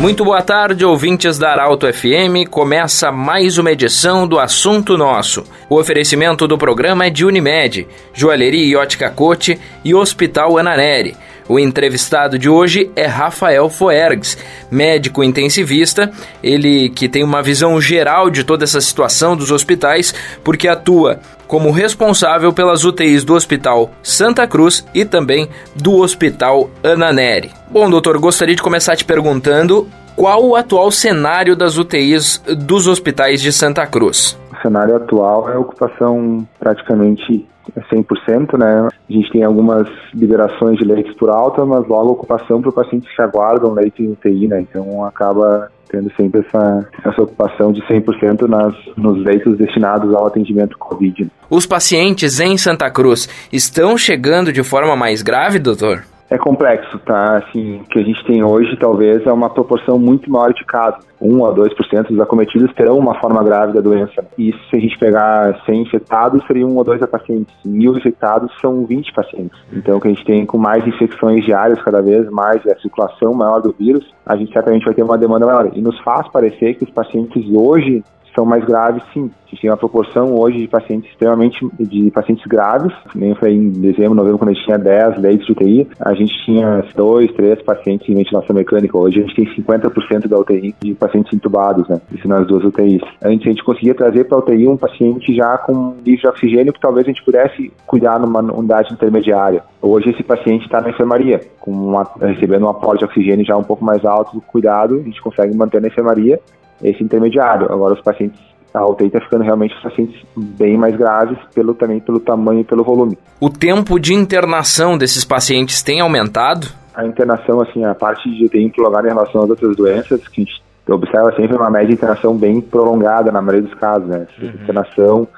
Muito boa tarde, ouvintes da Arauto FM. Começa mais uma edição do Assunto Nosso. O oferecimento do programa é de Unimed, Joalheria e Ótica Cote e Hospital Ananeri. O entrevistado de hoje é Rafael Foergs, médico intensivista, ele que tem uma visão geral de toda essa situação dos hospitais, porque atua como responsável pelas UTIs do Hospital Santa Cruz e também do Hospital Ananeri. Bom, doutor, gostaria de começar te perguntando qual o atual cenário das UTIs dos hospitais de Santa Cruz. Cenário atual é ocupação praticamente 100%, né? A gente tem algumas liberações de leitos por alta, mas logo ocupação para pacientes que aguardam leito em UTI, né? Então acaba tendo sempre essa, essa ocupação de 100% nas, nos leitos destinados ao atendimento COVID. Os pacientes em Santa Cruz estão chegando de forma mais grave, doutor? É complexo, tá? Assim, o que a gente tem hoje talvez é uma proporção muito maior de casos. 1 a 2% dos acometidos terão uma forma grave da doença. E se a gente pegar 100 infectados, seriam 1 ou 2 pacientes. Mil infectados são 20 pacientes. Então, o que a gente tem com mais infecções diárias cada vez mais, a circulação maior do vírus, a gente certamente vai ter uma demanda maior. E nos faz parecer que os pacientes hoje são mais graves, sim. A gente tem uma proporção hoje de pacientes extremamente de pacientes graves. Nem foi em dezembro, novembro, quando a gente tinha 10 leitos de UTI, a gente tinha 2, 3 pacientes em ventilação mecânica. Hoje a gente tem 50% da UTI de pacientes intubados, né? Isso nas duas UTIs. Antes a gente conseguia trazer para a UTI um paciente já com nível de oxigênio que talvez a gente pudesse cuidar numa unidade intermediária. Hoje esse paciente está na enfermaria, uma, recebendo um aporte de oxigênio já um pouco mais alto do cuidado, a gente consegue manter na enfermaria esse intermediário. Agora os pacientes a UTI está ficando realmente pacientes bem mais graves pelo também pelo tamanho e pelo volume. O tempo de internação desses pacientes tem aumentado? A internação, assim, a parte de UTI prolongada em relação às outras doenças, que a gente observa sempre uma média de internação bem prolongada na maioria dos casos, né? Uhum. Internação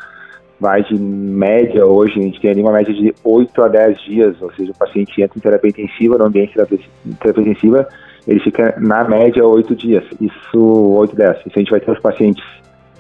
vai de média hoje, a gente tem ali uma média de 8 a 10 dias, ou seja, o paciente entra em terapia intensiva, no ambiente de terapia intensiva, ele fica na média oito dias. Isso, oito, dez. Isso a gente vai ter os pacientes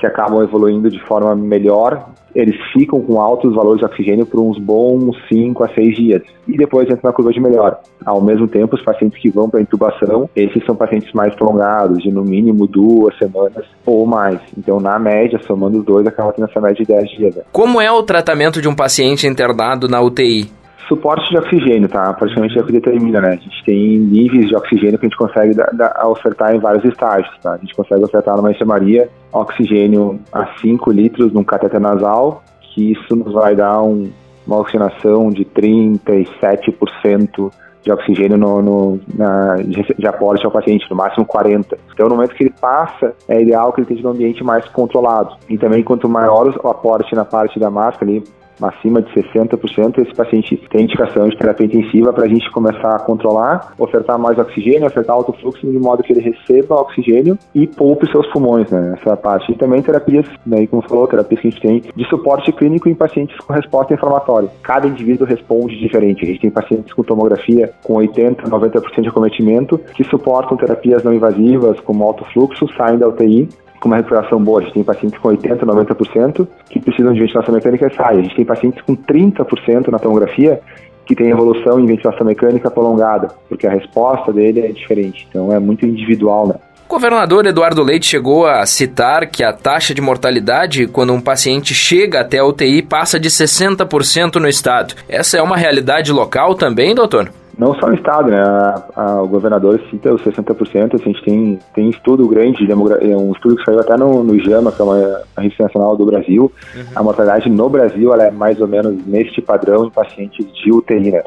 que acabam evoluindo de forma melhor, eles ficam com altos valores de oxigênio por uns bons 5 a 6 dias e depois entra na curva de melhora. Ao mesmo tempo, os pacientes que vão para intubação, esses são pacientes mais prolongados, de no mínimo duas semanas ou mais. Então, na média, somando os dois, acaba tendo essa média de 10 dias. Como é o tratamento de um paciente internado na UTI? Suporte de oxigênio, tá? Praticamente é o que determina, né? A gente tem níveis de oxigênio que a gente consegue da, da, ofertar em vários estágios, tá? A gente consegue ofertar numa enfermaria oxigênio a 5 litros num cateter nasal, que isso nos vai dar um, uma oxigenação de 37% de oxigênio no, no na, de, de, aporte ao paciente, no máximo 40. Então, no momento que ele passa, é ideal que ele esteja num ambiente mais controlado. E também, quanto maior o aporte na parte da máscara, ali, acima de 60%, esse paciente tem indicação de terapia intensiva para a gente começar a controlar, ofertar mais oxigênio, ofertar alto fluxo, de modo que ele receba oxigênio e poupe seus pulmões, né? Essa parte. E também terapias, né, como falou, terapias que a gente tem de suporte clínico em pacientes com resposta inflamatória. Cada indivíduo responde diferente. A gente tem pacientes com tomografia com 80%, 90% de acometimento que suportam terapias não invasivas, como alto fluxo, saem da UTI com uma recuperação boa. A gente tem pacientes com 80%, 90% que precisam de ventilação mecânica e saem. A gente tem pacientes com 30% na tomografia que tem evolução em ventilação mecânica prolongada, porque a resposta dele é diferente. Então é muito individual, né? O governador Eduardo Leite chegou a citar que a taxa de mortalidade quando um paciente chega até a UTI passa de 60% no estado. Essa é uma realidade local também, doutor? Não só no estado, né? A, a, o governador cita os 60%, assim, a gente tem, tem estudo grande, é um estudo que saiu até no, no JAMA, que é uma, revista nacional do Brasil. Uhum. A mortalidade no Brasil ela é mais ou menos neste padrão em pacientes de UTI, né?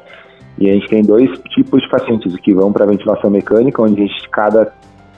E a gente tem dois tipos de pacientes, que vão para ventilação mecânica, onde a gente, cada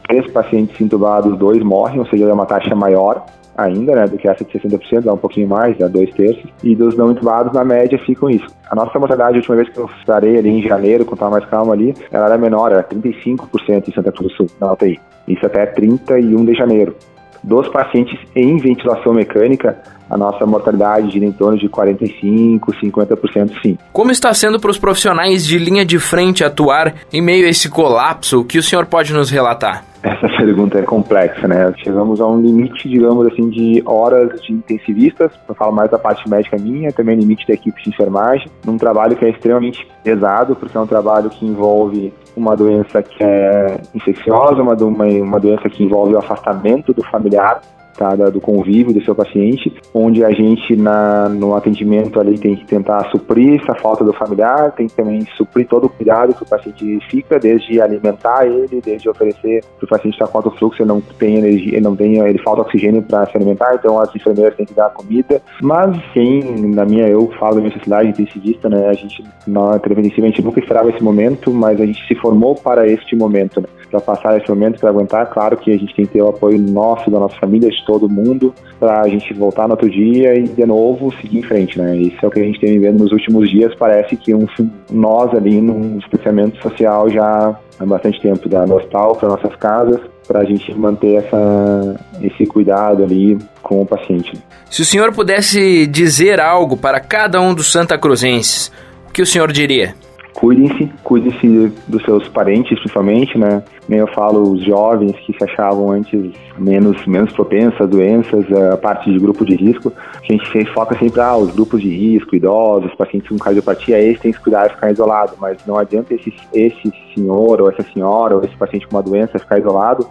três pacientes intubados, dois morrem, ou seja, é uma taxa maior ainda, né, do que essa de 60%, dá um pouquinho mais, dá dois terços, e dos não intubados, na média, ficam isso. A nossa mortalidade, a última vez que eu estarei ali em janeiro, quando estava mais calmo ali, ela era menor, era 35% em Santa Cruz do Sul, na UTI. Isso até 31 de janeiro. Dos pacientes em ventilação mecânica, a nossa mortalidade gira em torno de 45, 50% sim. Como está sendo para os profissionais de linha de frente atuar em meio a esse colapso? O que o senhor pode nos relatar? Essa pergunta é complexa, né? Chegamos a um limite, digamos assim, de horas de intensivistas, eu falo mais da parte médica minha, também limite da equipe de enfermagem, num trabalho que é extremamente pesado, porque é um trabalho que envolve uma doença que é infecciosa, uma, uma, uma doença que envolve o afastamento do familiar, tá, do convívio do seu paciente, onde a gente na, no atendimento ali tem que tentar suprir essa falta do familiar, tem que também suprir todo o cuidado que o paciente fica, desde alimentar ele, desde oferecer para o paciente estar com alto fluxo, ele não tem energia, ele não tem, ele falta oxigênio para se alimentar, então as enfermeiras têm que dar comida. Mas quem, na minha, eu falo da minha sociedade intensivista, né, a gente na terapia a gente nunca esperava esse momento, mas a gente se formou para este momento, né, para passar esse momento, para aguentar. Claro que a gente tem que ter o apoio nosso, da nossa família, de todo mundo para a gente voltar no outro dia e de novo seguir em frente, né? Isso é o que a gente tem vivendo nos últimos dias. Parece que um, nós ali num distanciamento social já há bastante tempo da nostal para nossas casas para a gente manter essa, esse cuidado ali com o paciente. Se o senhor pudesse dizer algo para cada um dos Santa Cruzenses, o que o senhor diria? Cuidem-se, cuidem-se dos seus parentes, principalmente, né? Nem eu falo os jovens que se achavam antes menos, menos propensos a doenças, a parte de grupo de risco. A gente foca sempre, ah, os grupos de risco, idosos, pacientes com cardiopatia, esse tem que cuidar e ficar isolado, mas não adianta esse, esse senhor ou essa senhora ou esse paciente com uma doença ficar isolado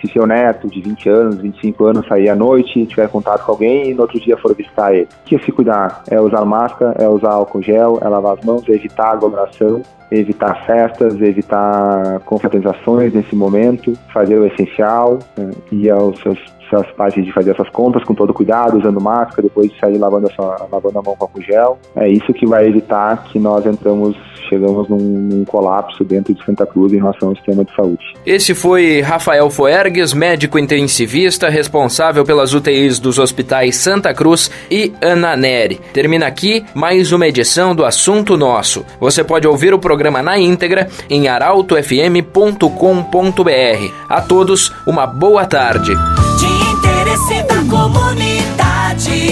se seu neto de 20 anos, 25 anos sair à noite, tiver contato com alguém e no outro dia for visitar ele. O que é se cuidar? É usar máscara, é usar álcool gel, é lavar as mãos, é evitar aglomeração, evitar festas, evitar confraternizações nesse momento, fazer o essencial né, e aos seus suas partes de fazer essas compras com todo cuidado, usando máscara, depois de sair lavando a, sua, lavando a mão com álcool gel. É isso que vai evitar que nós entramos chegamos num, num, colapso dentro de Santa Cruz em relação ao sistema de saúde. Esse foi Rafael Foergues, médico intensivista responsável pelas UTIs dos hospitais Santa Cruz e Ana Neri. Termina aqui mais uma edição do Assunto Nosso. Você pode ouvir o programa na íntegra em arautofm.com.br. A todos, uma boa tarde. Interesse da comunidade,